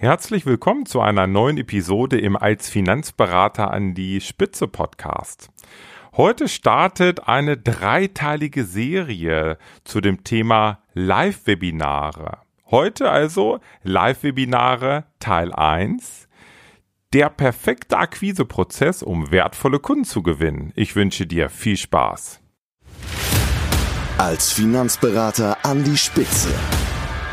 Herzlich willkommen zu einer neuen Episode im Als Finanzberater an die Spitze Podcast. Heute startet eine dreiteilige Serie zu dem Thema Live-Webinare. Heute also Live-Webinare Teil 1. Der perfekte Akquiseprozess, um wertvolle Kunden zu gewinnen. Ich wünsche dir viel Spaß. Als Finanzberater an die Spitze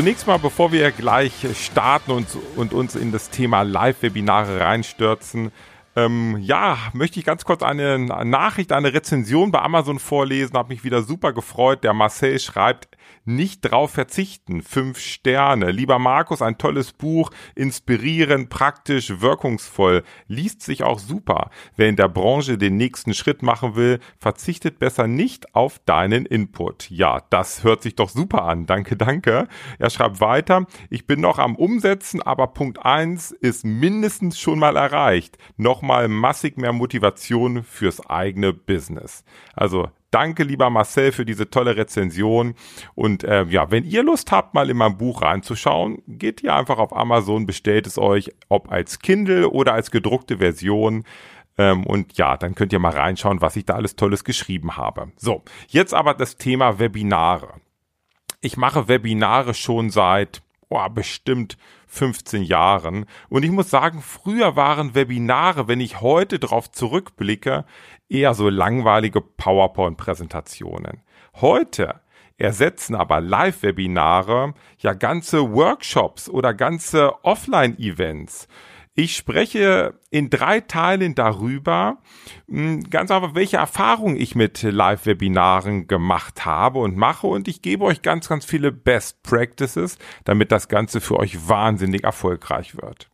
Zunächst mal, bevor wir gleich starten und, und uns in das Thema Live-Webinare reinstürzen, ähm, ja, möchte ich ganz kurz eine Nachricht, eine Rezension bei Amazon vorlesen. Habe mich wieder super gefreut. Der Marcel schreibt, nicht drauf verzichten. Fünf Sterne. Lieber Markus, ein tolles Buch, inspirierend, praktisch, wirkungsvoll, liest sich auch super. Wer in der Branche den nächsten Schritt machen will, verzichtet besser nicht auf deinen Input. Ja, das hört sich doch super an. Danke, danke. Er schreibt weiter, ich bin noch am Umsetzen, aber Punkt eins ist mindestens schon mal erreicht. Nochmal massig mehr Motivation fürs eigene Business. Also Danke, lieber Marcel, für diese tolle Rezension. Und äh, ja, wenn ihr Lust habt, mal in mein Buch reinzuschauen, geht ihr einfach auf Amazon, bestellt es euch, ob als Kindle oder als gedruckte Version. Ähm, und ja, dann könnt ihr mal reinschauen, was ich da alles Tolles geschrieben habe. So, jetzt aber das Thema Webinare. Ich mache Webinare schon seit oh, bestimmt 15 Jahren. Und ich muss sagen, früher waren Webinare, wenn ich heute drauf zurückblicke, eher so langweilige PowerPoint-Präsentationen. Heute ersetzen aber Live-Webinare ja ganze Workshops oder ganze Offline-Events. Ich spreche in drei Teilen darüber, hm, ganz einfach, welche Erfahrungen ich mit Live-Webinaren gemacht habe und mache und ich gebe euch ganz, ganz viele Best Practices, damit das Ganze für euch wahnsinnig erfolgreich wird.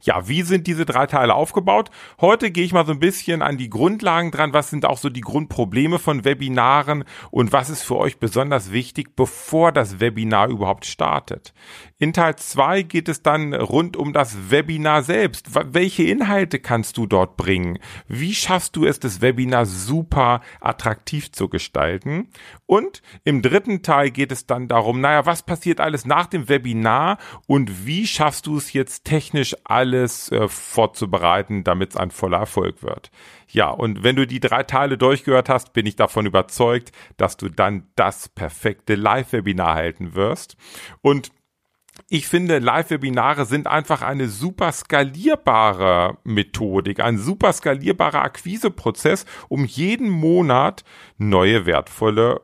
Ja, wie sind diese drei Teile aufgebaut? Heute gehe ich mal so ein bisschen an die Grundlagen dran. Was sind auch so die Grundprobleme von Webinaren und was ist für euch besonders wichtig, bevor das Webinar überhaupt startet? In Teil 2 geht es dann rund um das Webinar selbst. Welche Inhalte kannst du dort bringen? Wie schaffst du es, das Webinar super attraktiv zu gestalten? Und im dritten Teil geht es dann darum, naja, was passiert alles nach dem Webinar und wie schaffst du es jetzt technisch alles äh, vorzubereiten, damit es ein voller Erfolg wird? Ja, und wenn du die drei Teile durchgehört hast, bin ich davon überzeugt, dass du dann das perfekte Live-Webinar halten wirst. Und ich finde, Live-Webinare sind einfach eine super skalierbare Methodik, ein super skalierbarer Akquiseprozess, um jeden Monat neue wertvolle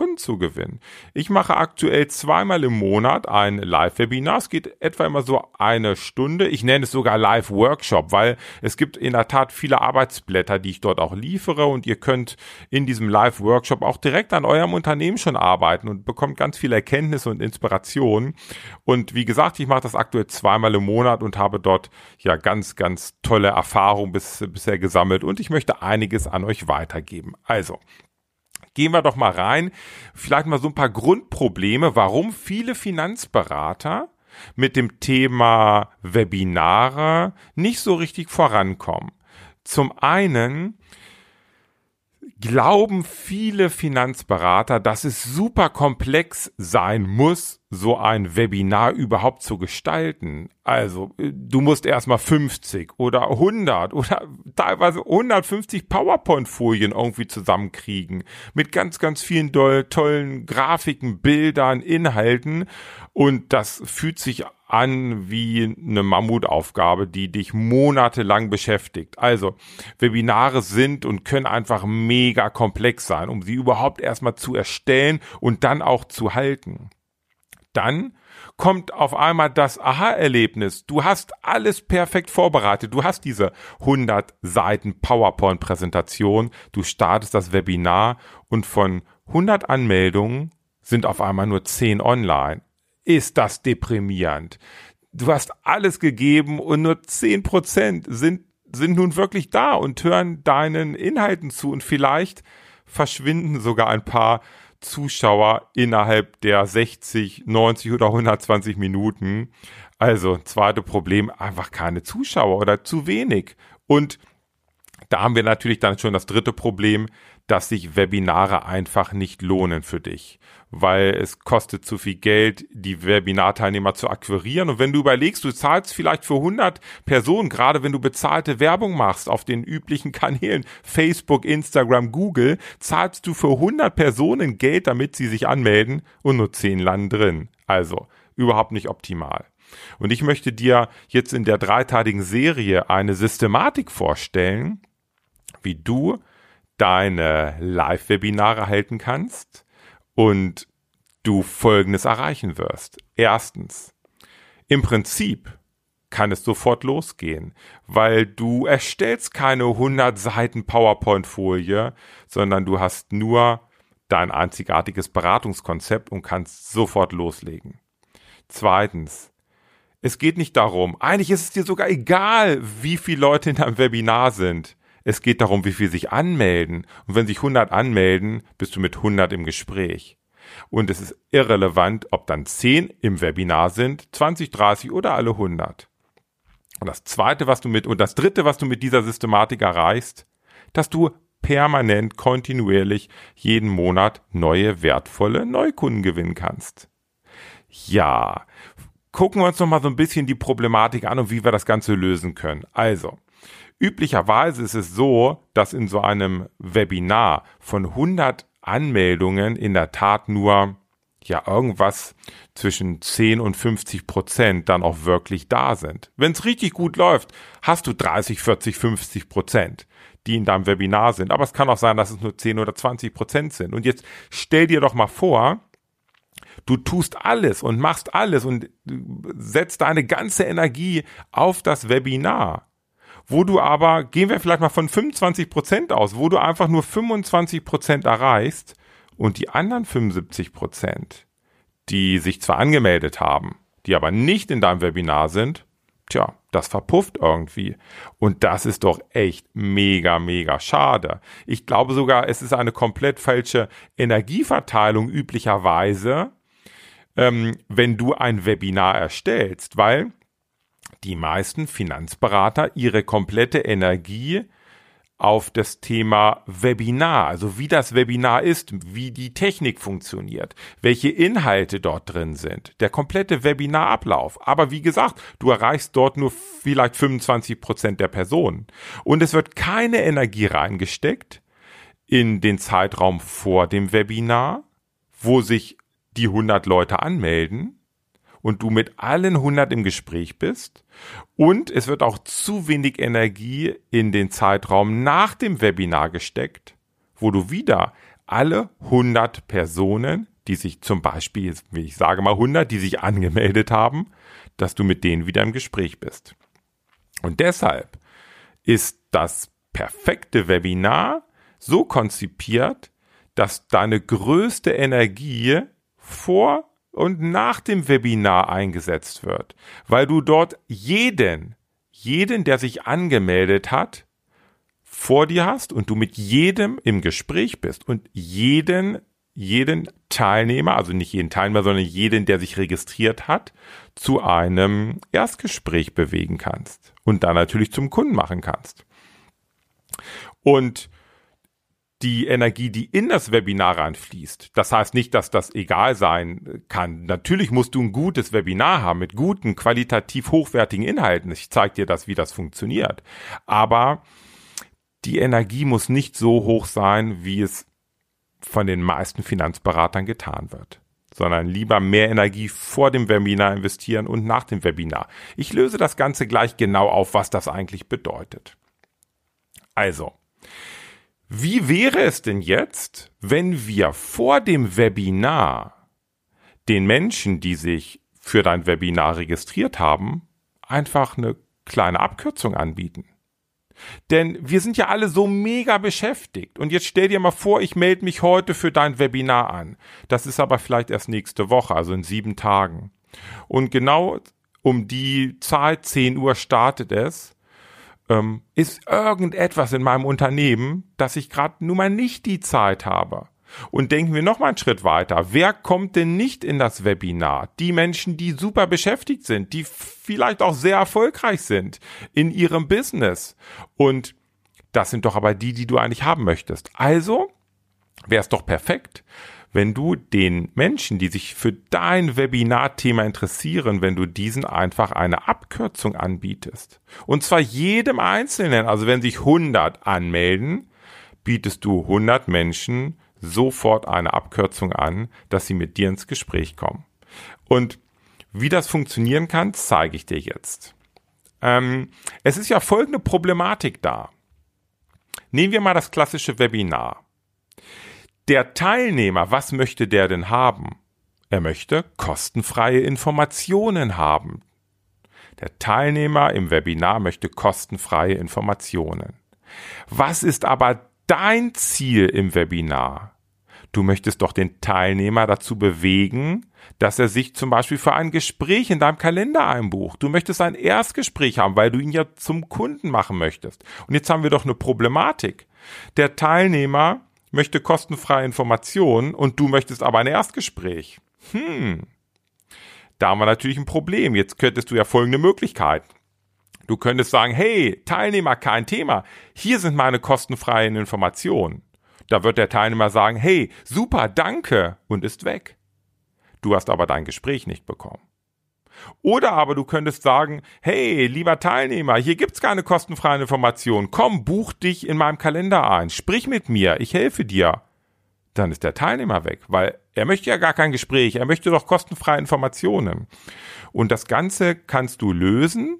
Kunden zu gewinnen. Ich mache aktuell zweimal im Monat ein Live-Webinar. Es geht etwa immer so eine Stunde. Ich nenne es sogar Live-Workshop, weil es gibt in der Tat viele Arbeitsblätter, die ich dort auch liefere und ihr könnt in diesem Live-Workshop auch direkt an eurem Unternehmen schon arbeiten und bekommt ganz viel Erkenntnisse und Inspiration. Und wie gesagt, ich mache das aktuell zweimal im Monat und habe dort ja ganz, ganz tolle Erfahrungen bis, bisher gesammelt und ich möchte einiges an euch weitergeben. Also, gehen wir doch mal rein. Vielleicht mal so ein paar Grundprobleme, warum viele Finanzberater mit dem Thema Webinare nicht so richtig vorankommen. Zum einen glauben viele Finanzberater, dass es super komplex sein muss, so ein Webinar überhaupt zu gestalten. Also, äh, du musst erstmal 50 oder 100 oder teilweise 150 PowerPoint-Folien irgendwie zusammenkriegen. Mit ganz, ganz vielen tollen Grafiken, Bildern, Inhalten. Und das fühlt sich an wie eine Mammutaufgabe, die dich monatelang beschäftigt. Also, Webinare sind und können einfach mega komplex sein, um sie überhaupt erstmal zu erstellen und dann auch zu halten dann kommt auf einmal das Aha-Erlebnis. Du hast alles perfekt vorbereitet. Du hast diese 100 Seiten PowerPoint-Präsentation. Du startest das Webinar und von 100 Anmeldungen sind auf einmal nur 10 online. Ist das deprimierend. Du hast alles gegeben und nur zehn Prozent sind, sind nun wirklich da und hören deinen Inhalten zu und vielleicht verschwinden sogar ein paar Zuschauer innerhalb der 60, 90 oder 120 Minuten. Also, zweite Problem, einfach keine Zuschauer oder zu wenig. Und da haben wir natürlich dann schon das dritte Problem, dass sich Webinare einfach nicht lohnen für dich, weil es kostet zu viel Geld, die Webinarteilnehmer zu akquirieren. Und wenn du überlegst, du zahlst vielleicht für 100 Personen, gerade wenn du bezahlte Werbung machst auf den üblichen Kanälen, Facebook, Instagram, Google, zahlst du für 100 Personen Geld, damit sie sich anmelden und nur 10 landen drin. Also überhaupt nicht optimal. Und ich möchte dir jetzt in der dreiteiligen Serie eine Systematik vorstellen, wie du deine Live-Webinare halten kannst und du Folgendes erreichen wirst. Erstens, im Prinzip kann es sofort losgehen, weil du erstellst keine 100 Seiten PowerPoint-Folie, sondern du hast nur dein einzigartiges Beratungskonzept und kannst sofort loslegen. Zweitens, es geht nicht darum, eigentlich ist es dir sogar egal, wie viele Leute in deinem Webinar sind. Es geht darum, wie viel sich anmelden. Und wenn sich 100 anmelden, bist du mit 100 im Gespräch. Und es ist irrelevant, ob dann 10 im Webinar sind, 20, 30 oder alle 100. Und das zweite, was du mit, und das dritte, was du mit dieser Systematik erreichst, dass du permanent, kontinuierlich jeden Monat neue, wertvolle Neukunden gewinnen kannst. Ja, gucken wir uns noch mal so ein bisschen die Problematik an und wie wir das Ganze lösen können. Also, Üblicherweise ist es so, dass in so einem Webinar von 100 Anmeldungen in der Tat nur ja irgendwas zwischen 10 und 50 Prozent dann auch wirklich da sind. Wenn es richtig gut läuft, hast du 30, 40, 50 Prozent, die in deinem Webinar sind. Aber es kann auch sein, dass es nur 10 oder 20 Prozent sind. Und jetzt stell dir doch mal vor, du tust alles und machst alles und setzt deine ganze Energie auf das Webinar wo du aber, gehen wir vielleicht mal von 25 Prozent aus, wo du einfach nur 25 Prozent erreichst und die anderen 75 Prozent, die sich zwar angemeldet haben, die aber nicht in deinem Webinar sind, tja, das verpufft irgendwie. Und das ist doch echt mega, mega schade. Ich glaube sogar, es ist eine komplett falsche Energieverteilung üblicherweise, ähm, wenn du ein Webinar erstellst, weil die meisten Finanzberater ihre komplette Energie auf das Thema Webinar, also wie das Webinar ist, wie die Technik funktioniert, welche Inhalte dort drin sind, der komplette Webinarablauf. Aber wie gesagt, du erreichst dort nur vielleicht 25 Prozent der Personen. Und es wird keine Energie reingesteckt in den Zeitraum vor dem Webinar, wo sich die 100 Leute anmelden, und du mit allen 100 im Gespräch bist. Und es wird auch zu wenig Energie in den Zeitraum nach dem Webinar gesteckt, wo du wieder alle 100 Personen, die sich zum Beispiel, wie ich sage mal 100, die sich angemeldet haben, dass du mit denen wieder im Gespräch bist. Und deshalb ist das perfekte Webinar so konzipiert, dass deine größte Energie vor und nach dem Webinar eingesetzt wird, weil du dort jeden, jeden, der sich angemeldet hat, vor dir hast und du mit jedem im Gespräch bist und jeden, jeden Teilnehmer, also nicht jeden Teilnehmer, sondern jeden, der sich registriert hat, zu einem Erstgespräch bewegen kannst und dann natürlich zum Kunden machen kannst. Und die Energie, die in das Webinar reinfließt. Das heißt nicht, dass das egal sein kann. Natürlich musst du ein gutes Webinar haben mit guten, qualitativ hochwertigen Inhalten. Ich zeige dir das, wie das funktioniert. Aber die Energie muss nicht so hoch sein, wie es von den meisten Finanzberatern getan wird, sondern lieber mehr Energie vor dem Webinar investieren und nach dem Webinar. Ich löse das Ganze gleich genau auf, was das eigentlich bedeutet. Also, wie wäre es denn jetzt, wenn wir vor dem Webinar den Menschen, die sich für dein Webinar registriert haben, einfach eine kleine Abkürzung anbieten? Denn wir sind ja alle so mega beschäftigt. Und jetzt stell dir mal vor, ich melde mich heute für dein Webinar an. Das ist aber vielleicht erst nächste Woche, also in sieben Tagen. Und genau um die Zeit, 10 Uhr startet es, ähm, ist irgendetwas in meinem Unternehmen, dass ich gerade nun mal nicht die Zeit habe. Und denken wir noch mal einen Schritt weiter. Wer kommt denn nicht in das Webinar? Die Menschen, die super beschäftigt sind, die vielleicht auch sehr erfolgreich sind in ihrem Business. Und das sind doch aber die, die du eigentlich haben möchtest. Also wäre es doch perfekt, wenn du den Menschen, die sich für dein Webinarthema interessieren, wenn du diesen einfach eine Abkürzung anbietest. Und zwar jedem Einzelnen. Also wenn sich 100 anmelden, bietest du 100 Menschen sofort eine Abkürzung an, dass sie mit dir ins Gespräch kommen. Und wie das funktionieren kann, zeige ich dir jetzt. Ähm, es ist ja folgende Problematik da. Nehmen wir mal das klassische Webinar. Der Teilnehmer, was möchte der denn haben? Er möchte kostenfreie Informationen haben. Der Teilnehmer im Webinar möchte kostenfreie Informationen. Was ist aber dein Ziel im Webinar? Du möchtest doch den Teilnehmer dazu bewegen, dass er sich zum Beispiel für ein Gespräch in deinem Kalender einbucht. Du möchtest ein Erstgespräch haben, weil du ihn ja zum Kunden machen möchtest. Und jetzt haben wir doch eine Problematik. Der Teilnehmer möchte kostenfreie Informationen und du möchtest aber ein Erstgespräch. Hm. Da haben wir natürlich ein Problem. Jetzt könntest du ja folgende Möglichkeit. Du könntest sagen, hey, Teilnehmer, kein Thema. Hier sind meine kostenfreien Informationen. Da wird der Teilnehmer sagen, hey, super, danke und ist weg. Du hast aber dein Gespräch nicht bekommen. Oder aber du könntest sagen, hey, lieber Teilnehmer, hier gibt's keine kostenfreien Informationen. Komm, buch dich in meinem Kalender ein. Sprich mit mir, ich helfe dir. Dann ist der Teilnehmer weg, weil er möchte ja gar kein Gespräch, er möchte doch kostenfreie Informationen. Und das Ganze kannst du lösen,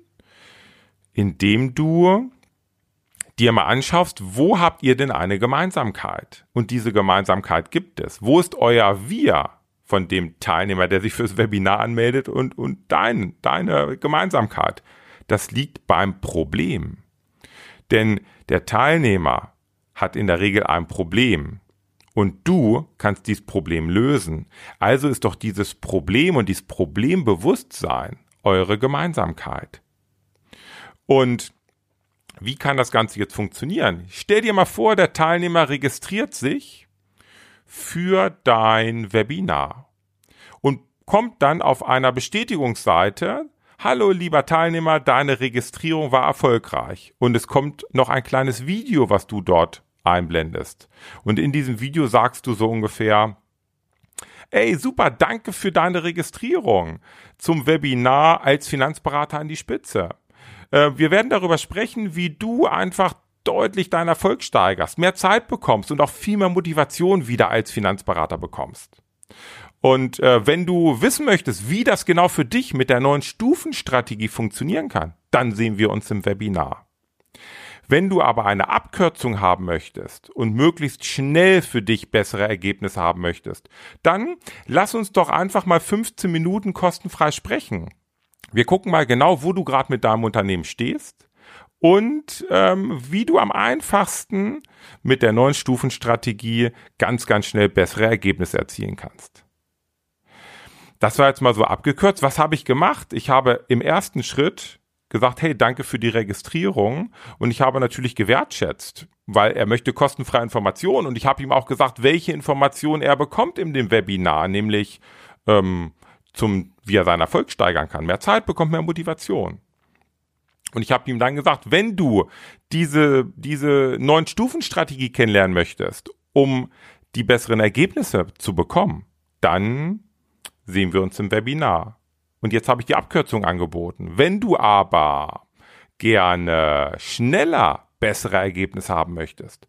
indem du dir mal anschaust, wo habt ihr denn eine Gemeinsamkeit? Und diese Gemeinsamkeit gibt es. Wo ist euer Wir von dem Teilnehmer, der sich fürs Webinar anmeldet und, und dein, deine Gemeinsamkeit? Das liegt beim Problem. Denn der Teilnehmer hat in der Regel ein Problem. Und du kannst dieses Problem lösen. Also ist doch dieses Problem und dieses Problembewusstsein eure Gemeinsamkeit. Und wie kann das Ganze jetzt funktionieren? Stell dir mal vor, der Teilnehmer registriert sich für dein Webinar und kommt dann auf einer Bestätigungsseite, Hallo lieber Teilnehmer, deine Registrierung war erfolgreich. Und es kommt noch ein kleines Video, was du dort einblendest. Und in diesem Video sagst du so ungefähr, Ey, super, danke für deine Registrierung zum Webinar als Finanzberater an die Spitze. Äh, wir werden darüber sprechen, wie du einfach deutlich deinen Erfolg steigerst, mehr Zeit bekommst und auch viel mehr Motivation wieder als Finanzberater bekommst. Und äh, wenn du wissen möchtest, wie das genau für dich mit der neuen Stufenstrategie funktionieren kann, dann sehen wir uns im Webinar. Wenn du aber eine Abkürzung haben möchtest und möglichst schnell für dich bessere Ergebnisse haben möchtest, dann lass uns doch einfach mal 15 Minuten kostenfrei sprechen. Wir gucken mal genau, wo du gerade mit deinem Unternehmen stehst und ähm, wie du am einfachsten mit der neuen Stufenstrategie ganz, ganz schnell bessere Ergebnisse erzielen kannst. Das war jetzt mal so abgekürzt. Was habe ich gemacht? Ich habe im ersten Schritt gesagt, hey, danke für die Registrierung. Und ich habe natürlich gewertschätzt, weil er möchte kostenfreie Informationen. Und ich habe ihm auch gesagt, welche Informationen er bekommt in dem Webinar, nämlich ähm, zum, wie er seinen Erfolg steigern kann. Mehr Zeit bekommt mehr Motivation. Und ich habe ihm dann gesagt, wenn du diese, diese neuen Stufenstrategie kennenlernen möchtest, um die besseren Ergebnisse zu bekommen, dann sehen wir uns im Webinar. Und jetzt habe ich die Abkürzung angeboten. Wenn du aber gerne schneller bessere Ergebnisse haben möchtest,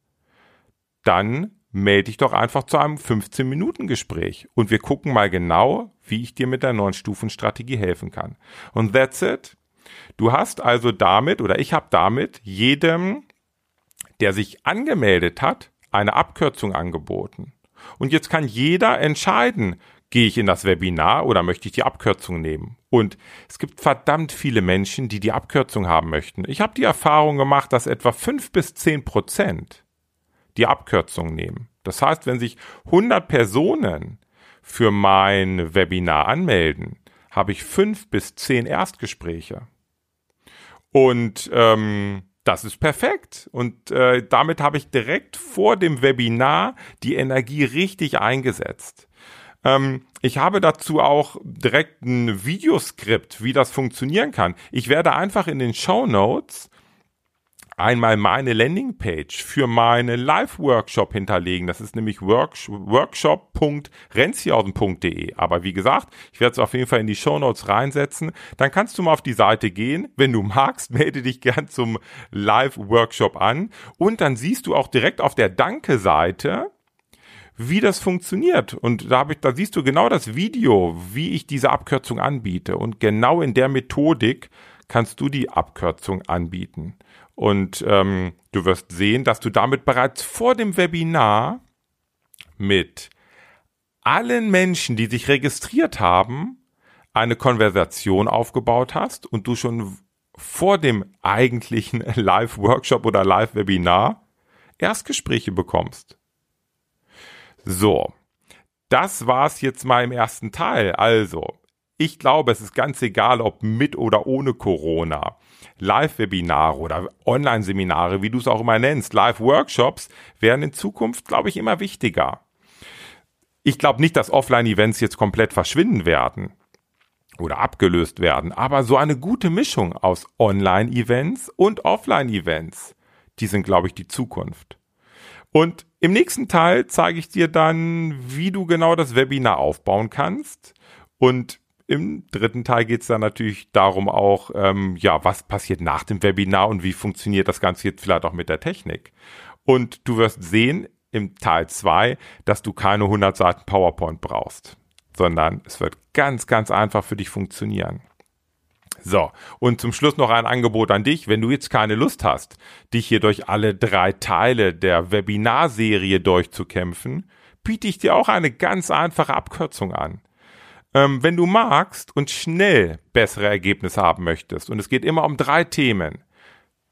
dann melde dich doch einfach zu einem 15-Minuten-Gespräch und wir gucken mal genau, wie ich dir mit der neuen Stufenstrategie helfen kann. Und that's it. Du hast also damit oder ich habe damit jedem, der sich angemeldet hat, eine Abkürzung angeboten. Und jetzt kann jeder entscheiden, Gehe ich in das Webinar oder möchte ich die Abkürzung nehmen? Und es gibt verdammt viele Menschen, die die Abkürzung haben möchten. Ich habe die Erfahrung gemacht, dass etwa fünf bis zehn Prozent die Abkürzung nehmen. Das heißt, wenn sich 100 Personen für mein Webinar anmelden, habe ich fünf bis zehn Erstgespräche. Und ähm, das ist perfekt. Und äh, damit habe ich direkt vor dem Webinar die Energie richtig eingesetzt. Ähm, ich habe dazu auch direkt ein Videoskript, wie das funktionieren kann. Ich werde einfach in den Show Notes einmal meine Landingpage für meinen Live-Workshop hinterlegen. Das ist nämlich workshop.renzihausen.de. Aber wie gesagt, ich werde es auf jeden Fall in die Show Notes reinsetzen. Dann kannst du mal auf die Seite gehen. Wenn du magst, melde dich gern zum Live-Workshop an. Und dann siehst du auch direkt auf der Danke-Seite, wie das funktioniert. Und da, hab ich, da siehst du genau das Video, wie ich diese Abkürzung anbiete. Und genau in der Methodik kannst du die Abkürzung anbieten. Und ähm, du wirst sehen, dass du damit bereits vor dem Webinar mit allen Menschen, die sich registriert haben, eine Konversation aufgebaut hast und du schon vor dem eigentlichen Live-Workshop oder Live-Webinar Erstgespräche bekommst. So, das war's jetzt mal im ersten Teil. Also, ich glaube, es ist ganz egal, ob mit oder ohne Corona. Live-Webinare oder Online-Seminare, wie du es auch immer nennst, Live-Workshops werden in Zukunft, glaube ich, immer wichtiger. Ich glaube nicht, dass Offline-Events jetzt komplett verschwinden werden oder abgelöst werden, aber so eine gute Mischung aus Online-Events und Offline-Events, die sind, glaube ich, die Zukunft. Und im nächsten Teil zeige ich dir dann, wie du genau das Webinar aufbauen kannst. Und im dritten Teil geht es dann natürlich darum auch, ähm, ja, was passiert nach dem Webinar und wie funktioniert das Ganze jetzt vielleicht auch mit der Technik. Und du wirst sehen im Teil 2, dass du keine 100 Seiten PowerPoint brauchst, sondern es wird ganz, ganz einfach für dich funktionieren. So, und zum Schluss noch ein Angebot an dich. Wenn du jetzt keine Lust hast, dich hier durch alle drei Teile der Webinarserie durchzukämpfen, biete ich dir auch eine ganz einfache Abkürzung an. Ähm, wenn du magst und schnell bessere Ergebnisse haben möchtest, und es geht immer um drei Themen.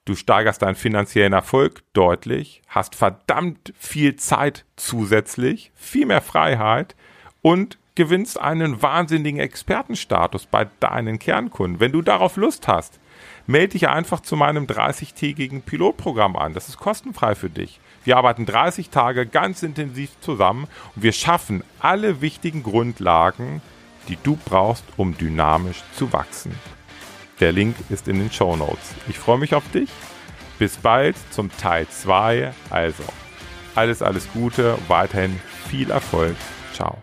Du steigerst deinen finanziellen Erfolg deutlich, hast verdammt viel Zeit zusätzlich, viel mehr Freiheit und gewinnst einen wahnsinnigen Expertenstatus bei deinen Kernkunden. Wenn du darauf Lust hast, melde dich einfach zu meinem 30-tägigen Pilotprogramm an. Das ist kostenfrei für dich. Wir arbeiten 30 Tage ganz intensiv zusammen und wir schaffen alle wichtigen Grundlagen, die du brauchst, um dynamisch zu wachsen. Der Link ist in den Show Notes. Ich freue mich auf dich. Bis bald zum Teil 2. Also, alles, alles Gute, weiterhin viel Erfolg. Ciao.